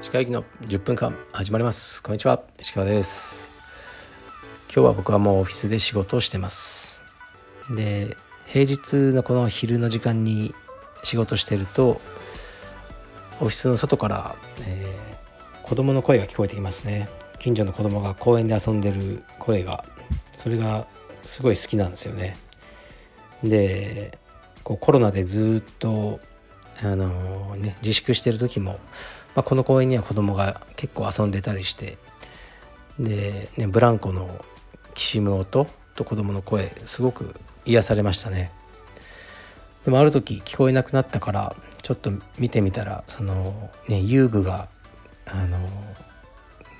石川行きの10分間始まります。こんにちは。石川です。今日は僕はもうオフィスで仕事をしてます。で平日のこの昼の時間に仕事してるとオフィスの外から、えー、子供の声が聞こえてきますね。近所の子供が公園で遊んでる声がそれがすごい好きなんですよねでこうコロナでずっとあの、ね、自粛してる時も、まあ、この公園には子供が結構遊んでたりしてで、ね、ブランコのきしむ音と子供の声すごく癒されましたね。でもある時聞こえなくなったからちょっと見てみたらそのね遊具があの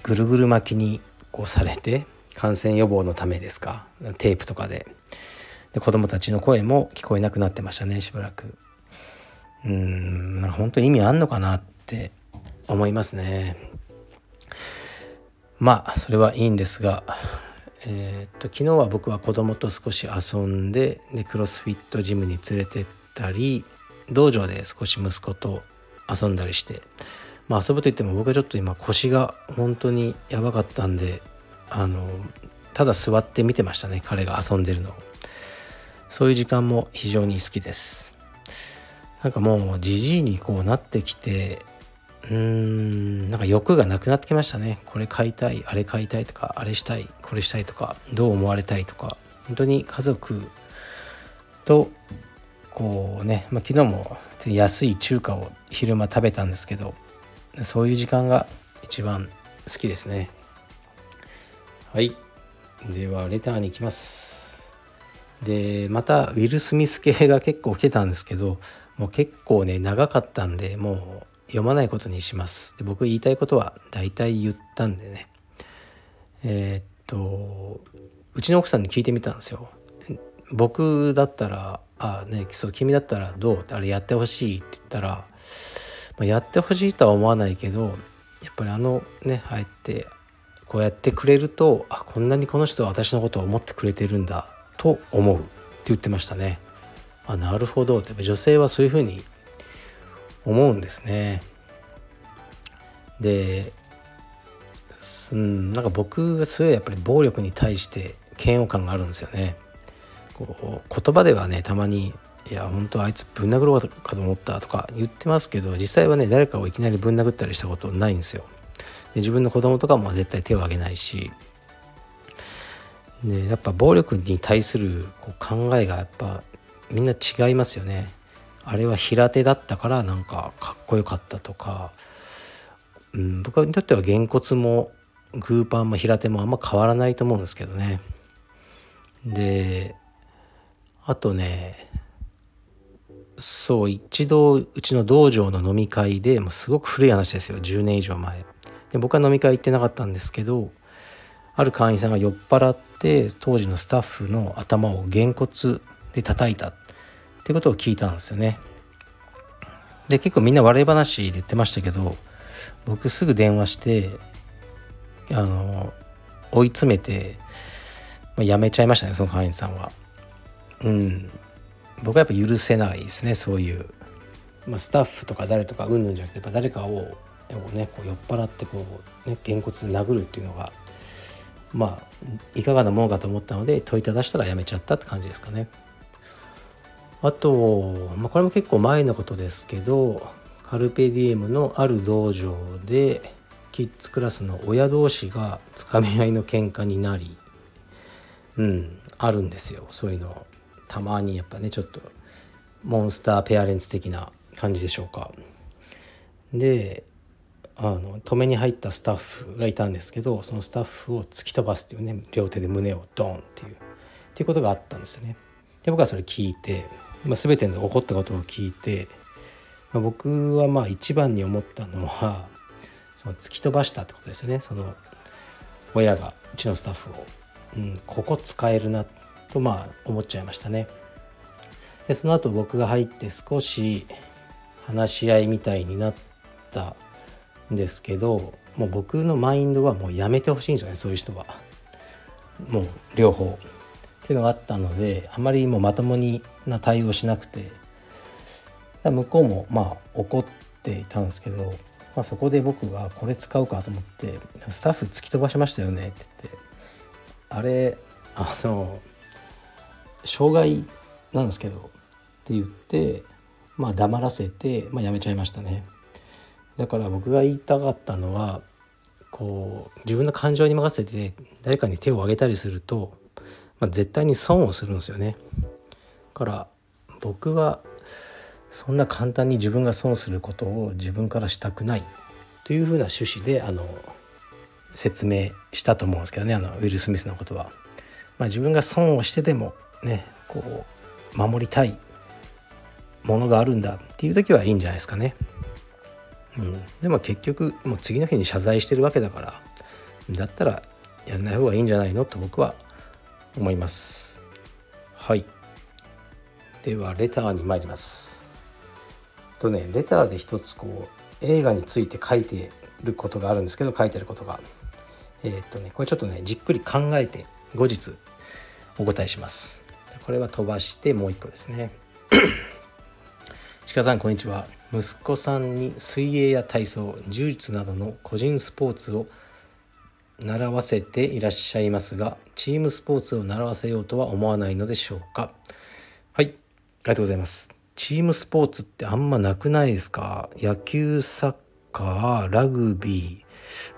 ぐるぐる巻きにこうされて感染予防のためですかテープとかで。で子供たちの声も聞こえなくなってましたねしばらく。うん本当に意味あんのかなって思いますね。まあそれはいいんですがえー、っと昨日は僕は子供と少し遊んででクロスフィットジムに連れてったり道場で少し息子と遊んだりしてまあ遊ぶといっても僕はちょっと今腰が本当にやばかったんであのただ座って見てましたね彼が遊んでるのを。そういう時間も非常に好きです。なんかもうじじいにこうなってきてうーんなんか欲がなくなってきましたね。これ買いたいあれ買いたいとかあれしたいこれしたいとかどう思われたいとか本当に家族とこうね、まあ、昨日も安い中華を昼間食べたんですけどそういう時間が一番好きですね。はい。ではレターに行きます。でまたウィル・スミス系が結構来てたんですけどもう結構ね長かったんでもう読まないことにします。で僕言いたいことは大体言ったんでね。えー、っとうちの奥さんに聞いてみたんですよ。僕だったら「あねそう君だったらどう?」ってあれやってほしいって言ったら、まあ、やってほしいとは思わないけどやっぱりあのねああやってこうやってくれるとあこんなにこの人は私のことを思ってくれてるんだと思うって言ってましたね。あなるほどって女性はそういうふうに思うんですね。で、うん、なんか僕がすごいやっぱり暴力に対して嫌悪感があるんですよね。こう言葉ではねたまに「いや本当あいつぶん殴ろうかと思った」とか言ってますけど実際はね誰かをいきなりぶん殴ったりしたことないんですよ。で自分の子供とかも絶対手を挙げないしでやっぱ暴力に対するこう考えがやっぱみんな違いますよね。あれは平手だったからなんかかっこよかったとか、うん、僕にとってはげんこつもグーパンも平手もあんま変わらないと思うんですけどね。であとねそう一度うちの道場の飲み会でもうすごく古い話ですよ10年以上前で僕は飲み会行ってなかったんですけどある会員さんが酔っ払って当時のスタッフの頭をげんこつで叩いたってことを聞いたんですよね。で結構みんな笑い話で言ってましたけど僕すぐ電話してあの追い詰めて、まあ、やめちゃいましたねその会員さんは。うん。僕はやっぱ許せないですねそういう、まあ、スタッフとか誰とかうんぬんじゃなくてやっぱ誰かをね、こう酔っ払ってこう、ね、げんこつで殴るっていうのがまあいかがなものかと思ったので問いただしたらやめちゃったって感じですかね。あと、まあ、これも結構前のことですけどカルペディエムのある道場でキッズクラスの親同士がつかみ合いの喧嘩になりうんあるんですよ。そういうの。たまにやっぱねちょっとモンスターペアレンツ的な感じでしょうか。であの止めに入ったスタッフがいたんですけどそのスタッフを突き飛ばすっていうね両手で胸をドンっていうっていうことがあったんですよね。で僕はそれ聞いて、まあ、全ての起こったことを聞いて、まあ、僕はまあ一番に思ったのはその突き飛ばしたってことですよねその親がうちのスタッフを、うん、ここ使えるなとまあ思っちゃいましたね。でその後僕が入って少し話し合いみたいになったですけどもう僕のマインドはもうやめてほしいんですよねそういう人は。もう両方。っていうのがあったのであまりもうまともにな対応しなくて向こうもまあ怒っていたんですけど、まあ、そこで僕がこれ使うかと思って「スタッフ突き飛ばしましたよね」って言ってあれあの障害なんですけどって言ってまあ黙らせて、まあ、やめちゃいましたねだから僕が言いたかったのはこう自分の感情に任せて誰かに手を挙げたりすると、まあ、絶対に損をするんですよねだから僕はそんな簡単に自分が損することを自分からしたくないというふうな趣旨であの説明したと思うんですけどねあのウィル・スミスのことは。まあ、自分が損をしてでもねこう守りたいものがあるんだっていう時はいいんじゃないですかね。うん、でも結局もう次の日に謝罪してるわけだからだったらやんない方がいいんじゃないの？と僕は思います。はい。ではレターに参ります。とねレターで一つこう映画について書いてることがあるんですけど書いてることが。えー、っとねこれちょっとねじっくり考えて後日お答えします。これは飛ばしてもう一個ですね。鹿さんこんにちは。息子さんに水泳や体操柔術などの個人スポーツを習わせていらっしゃいますがチームスポーツを習わせようとは思わないのでしょうか？はいありがとうございます。チームスポーツってあんまなくないですか？野球サッカーラグビ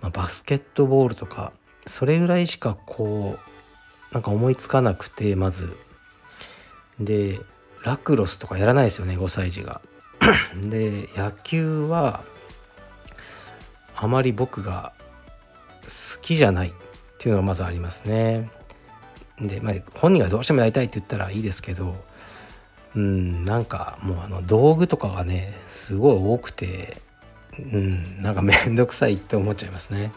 ー、まあ、バスケットボールとかそれぐらいしかこうなんか思いつかなくてまず。でラクロスとかやらないですよね5歳児が。で野球はあまり僕が好きじゃないっていうのがまずありますね。で、まあ、本人がどうしてもやりたいって言ったらいいですけどうんなんかもうあの道具とかがねすごい多くてうんなんかめんどくさいって思っちゃいますね。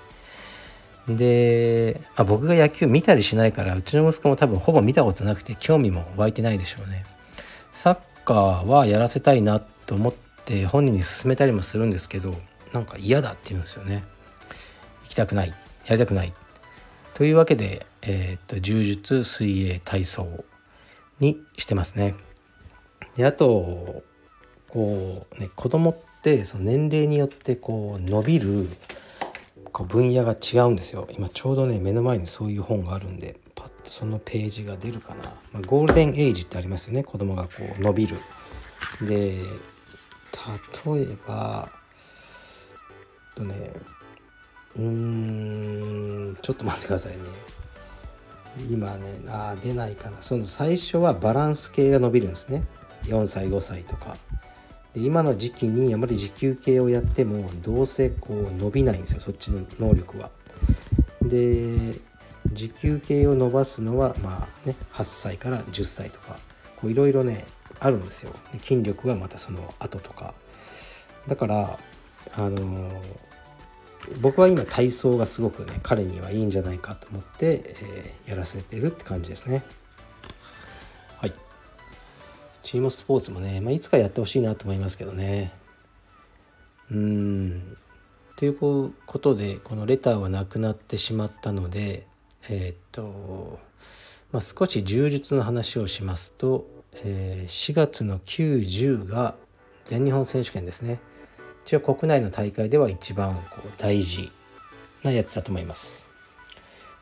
で、まあ、僕が野球見たりしないからうちの息子も多分ほぼ見たことなくて興味も湧いてないでしょうね。サッカーはやらせたいなと思って本人に勧めたりもするんですけどなんか嫌だって言うんですよね。行きたくない。やりたくない。というわけで、えー、っと柔術水泳体操にしてますね。であとこうね子供ってその年齢によってこう伸びるこう分野が違うんですよ。今ちょうどね目の前にそういう本があるんでパッとそのページが出るかな、まあ、ゴールデンエイジってありますよね。子供がこう伸びる。で例えばとねうーんちょっと待ってくださいね。今ねあ出ないかな。その最初はバランス系が伸びるんですね。4歳5歳とか。で今の時期にあまり持久系をやってもどうせこう伸びないんですよ。そっちの能力は。で持久系を伸ばすのはまあね8歳から10歳とか。いろいろねあるんですよ筋力がまたその後とかだからあのー、僕は今体操がすごくね彼にはいいんじゃないかと思って、えー、やらせてるって感じですね。チームスポーツもね、まあ、いつかやってほしいなと思いますけどね。うんということでこのレターはなくなってしまったのでえー、っと、まあ、少し柔術の話をしますと、えー、4月の9、10が全日本選手権ですね。一応国内の大会では一番こう大事なやつだと思います。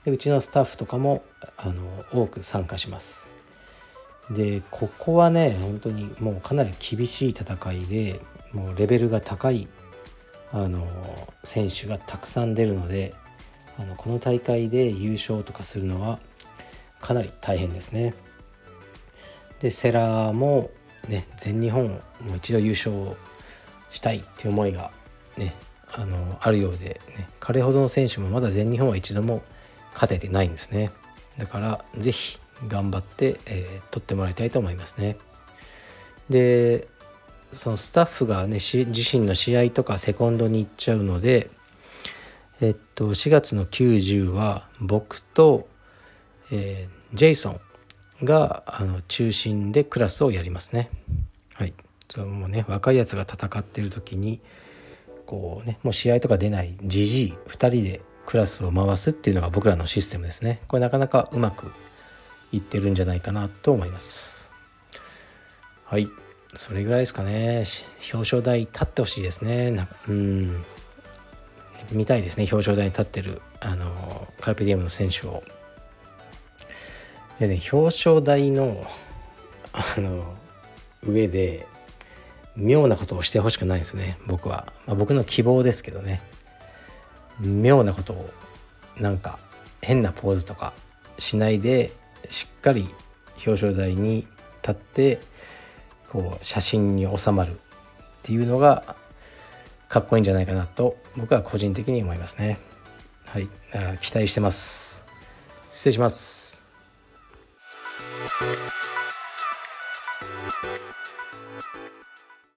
でうちのスタッフとかもあの多く参加します。でここはね本当にもうかなり厳しい戦いでもうレベルが高いあの選手がたくさん出るのであのこの大会で優勝とかするのはかなり大変ですね。でセラーもね全日本をもう一度優勝したいっていう思いがねあのあるようで、ね、彼ほどの選手もまだ全日本は一度も勝ててないんですね。だから是非頑張って、えー、取ってもらいたいと思いますね。でそのスタッフがね自身の試合とかセコンドに行っちゃうのでえっと4月の90は僕と、えー、ジェイソンがあの中心でクラスをやりますね。はい、そのもうね若いやつが戦ってる時にこうねもう試合とか出ないじじい2人でクラスを回すっていうのが僕らのシステムですね。これなかなかうまく言ってるんじゃないかなと思います。はい。それぐらいですかね。表彰台立ってほしいですね。なんかうん。見たいですね。表彰台に立ってるあのカルペディウムの選手を。でね表彰台のあの上で妙なことをしてほしくないんですね僕は、まあ、僕の希望ですけどね。妙なことをなんか変なポーズとかしないでしっかり表彰台に立ってこう写真に収まるっていうのがかっこいいんじゃないかなと僕は個人的に思いますね。はい。期待してます。失礼します。Thank you.